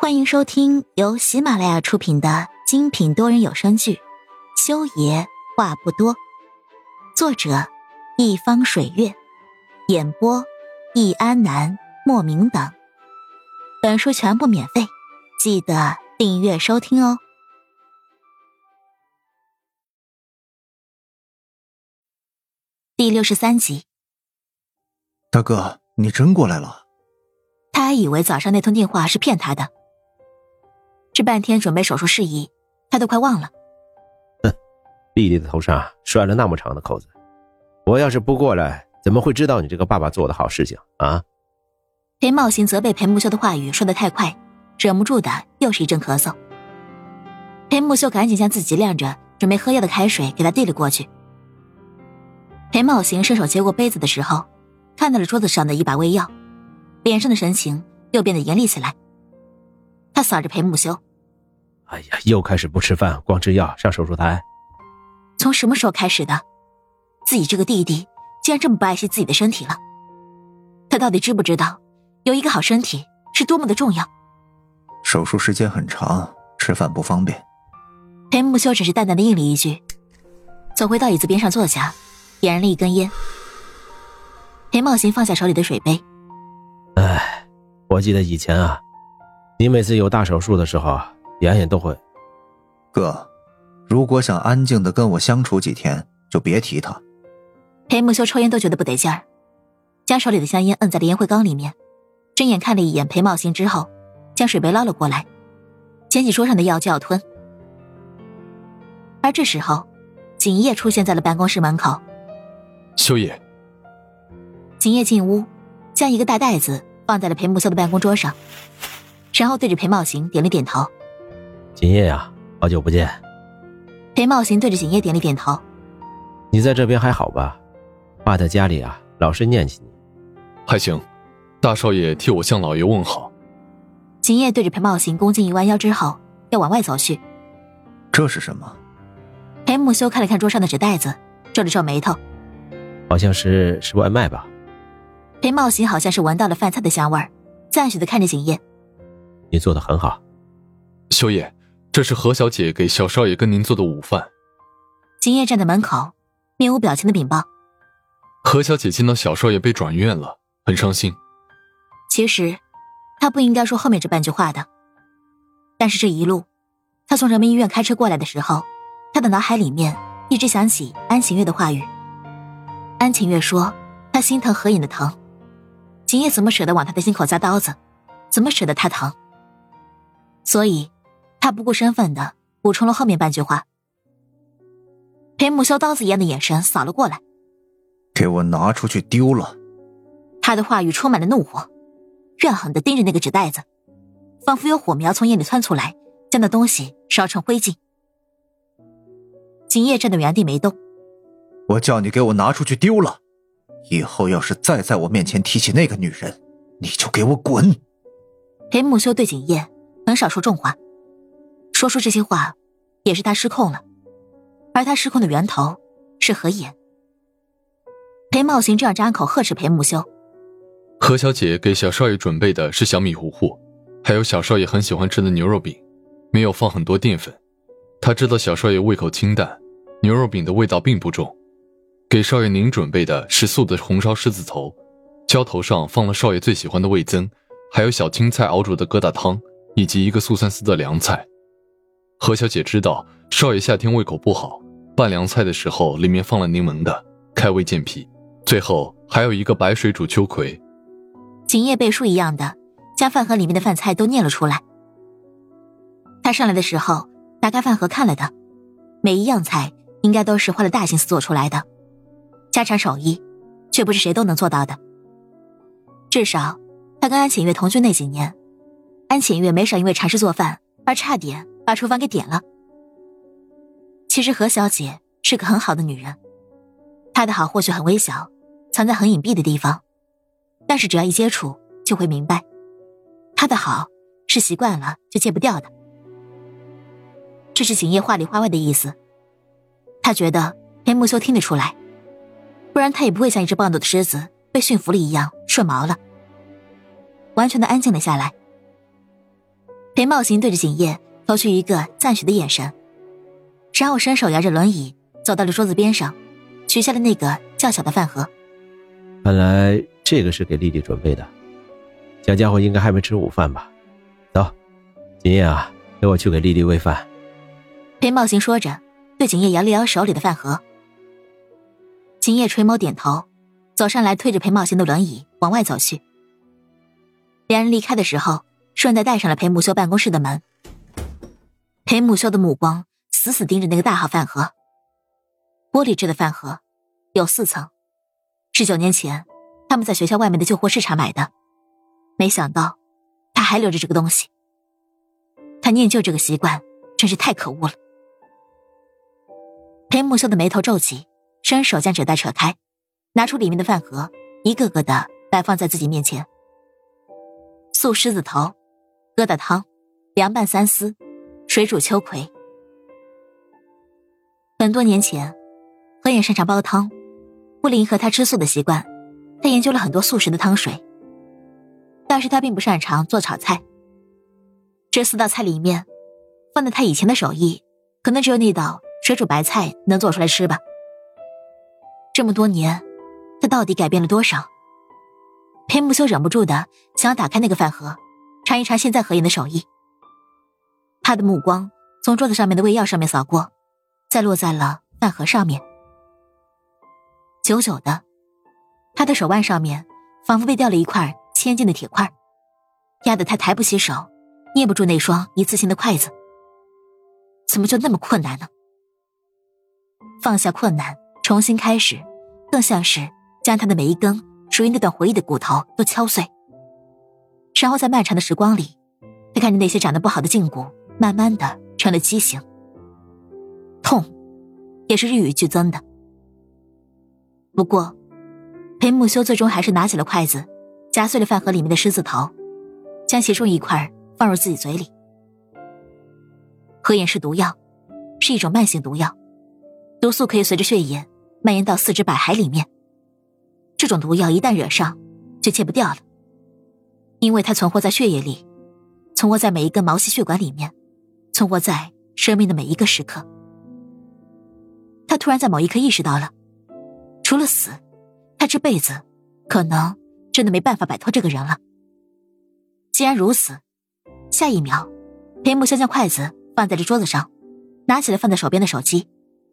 欢迎收听由喜马拉雅出品的精品多人有声剧《修爷话不多》，作者一方水月，演播易安南、莫名等。本书全部免费，记得订阅收听哦。第六十三集，大哥，你真过来了？他还以为早上那通电话是骗他的。这半天准备手术事宜，他都快忘了。哼，弟弟的头上拴了那么长的扣子，我要是不过来，怎么会知道你这个爸爸做的好事情啊？裴茂行责备裴木修的话语说的太快，忍不住的又是一阵咳嗽。裴木修赶紧将自己晾着准备喝药的开水给他递了过去。裴茂行伸手接过杯子的时候，看到了桌子上的一把胃药，脸上的神情又变得严厉起来。他扫着裴木修。哎呀，又开始不吃饭，光吃药上手术台。从什么时候开始的？自己这个弟弟竟然这么不爱惜自己的身体了？他到底知不知道，有一个好身体是多么的重要？手术时间很长，吃饭不方便。裴木修只是淡淡的应了一句，走回到椅子边上坐下，点燃了一根烟。裴茂行放下手里的水杯。哎，我记得以前啊，你每次有大手术的时候。妍妍都会，哥，如果想安静的跟我相处几天，就别提他。裴木修抽烟都觉得不得劲儿，将手里的香烟摁在了烟灰缸里面，睁眼看了一眼裴茂兴之后，将水杯捞了过来，捡起桌上的药就要吞。而这时候，景叶出现在了办公室门口。修爷，景叶进屋，将一个大袋子放在了裴木修的办公桌上，然后对着裴茂行点了点头。景叶呀，好久不见。裴茂行对着景叶点了点头。你在这边还好吧？爸在家里啊，老是念起你。还行，大少爷替我向老爷问好。景叶对着裴茂行恭敬一弯腰之后，要往外走去。这是什么？裴木修看了看桌上的纸袋子，皱了皱眉头。好像是是外卖吧？裴茂行好像是闻到了饭菜的香味儿，赞许的看着景叶。你做的很好，修爷。这是何小姐给小少爷跟您做的午饭。景叶站在门口，面无表情的禀报：“何小姐见到小少爷被转院了，很伤心。其实，他不应该说后面这半句话的。但是这一路，他从人民医院开车过来的时候，他的脑海里面一直想起安晴月的话语。安晴月说她心疼何影的疼，景叶怎么舍得往她的心口扎刀子？怎么舍得她疼？所以。”他不顾身份的补充了后面半句话。裴木修刀子一样的眼神扫了过来，给我拿出去丢了。他的话语充满了怒火，怨恨的盯着那个纸袋子，仿佛有火苗从眼里窜出来，将那东西烧成灰烬。景叶站在原地没动。我叫你给我拿出去丢了，以后要是再在我面前提起那个女人，你就给我滚。裴木修对景叶很少说重话。说出这些话，也是他失控了，而他失控的源头是何言。裴茂行这样张口呵斥裴木修：“何小姐给小少爷准备的是小米糊糊，还有小少爷很喜欢吃的牛肉饼，没有放很多淀粉。他知道小少爷胃口清淡，牛肉饼的味道并不重。给少爷您准备的是素的红烧狮子头，浇头上放了少爷最喜欢的味增，还有小青菜熬煮的疙瘩汤，以及一个素三丝的凉菜。”何小姐知道少爷夏天胃口不好，拌凉菜的时候里面放了柠檬的，开胃健脾。最后还有一个白水煮秋葵。景叶背书一样的将饭盒里面的饭菜都念了出来。他上来的时候打开饭盒看了的，每一样菜应该都是花了大心思做出来的，家常手艺，却不是谁都能做到的。至少他跟安浅月同居那几年，安浅月没少因为尝试做饭而差点。把厨房给点了。其实何小姐是个很好的女人，她的好或许很微小，藏在很隐蔽的地方，但是只要一接触就会明白，她的好是习惯了就戒不掉的。这是景叶话里话外的意思，他觉得裴木修听得出来，不然他也不会像一只暴怒的狮子被驯服了一样顺毛了，完全的安静了下来。裴茂行对着景叶投去一个赞许的眼神，然后伸手摇着轮椅走到了桌子边上，取下了那个较小的饭盒。看来这个是给丽丽准备的，小家伙应该还没吃午饭吧？走，景叶啊，陪我去给丽丽喂饭。裴茂行说着，对景叶摇了摇手里的饭盒。景叶垂眸点头，走上来推着裴茂行的轮椅往外走去。两人离开的时候，顺带带上了裴木修办公室的门。裴木修的目光死死盯着那个大号饭盒，玻璃制的饭盒，有四层，是九年前他们在学校外面的旧货市场买的。没想到他还留着这个东西。他念旧这个习惯真是太可恶了。裴木修的眉头皱起，伸手将纸袋扯开，拿出里面的饭盒，一个个的摆放在自己面前。素狮子头，疙瘩汤，凉拌三丝，水煮秋葵。很多年前，何眼擅长煲汤，为了迎合他吃素的习惯，他研究了很多素食的汤水。但是他并不擅长做炒菜。这四道菜里面，放在他以前的手艺，可能只有那道水煮白菜能做出来吃吧。这么多年，他到底改变了多少？裴木修忍不住的想要打开那个饭盒，尝一尝现在何言的手艺。他的目光从桌子上面的胃药上面扫过，再落在了饭盒上面。久久的，他的手腕上面仿佛被掉了一块千斤的铁块，压得他抬不起手，捏不住那双一次性的筷子。怎么就那么困难呢？放下困难，重新开始，更像是将他的每一根。属于那段回忆的骨头都敲碎，然后在漫长的时光里，他看着那些长得不好的胫骨，慢慢的成了畸形。痛，也是日与剧增的。不过，裴木修最终还是拿起了筷子，夹碎了饭盒里面的狮子头，将其中一块放入自己嘴里。合眼是毒药，是一种慢性毒药，毒素可以随着血液蔓延到四肢百骸里面。这种毒药一旦惹上，就戒不掉了，因为它存活在血液里，存活在每一根毛细血管里面，存活在生命的每一个时刻。他突然在某一刻意识到了，除了死，他这辈子可能真的没办法摆脱这个人了。既然如此，下一秒，裴木香将筷子放在了桌子上，拿起了放在手边的手机，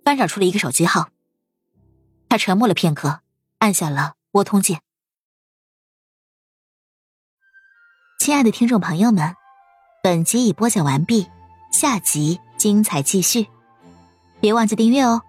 翻找出了一个手机号。他沉默了片刻。按下了拨通键。亲爱的听众朋友们，本集已播讲完毕，下集精彩继续，别忘记订阅哦。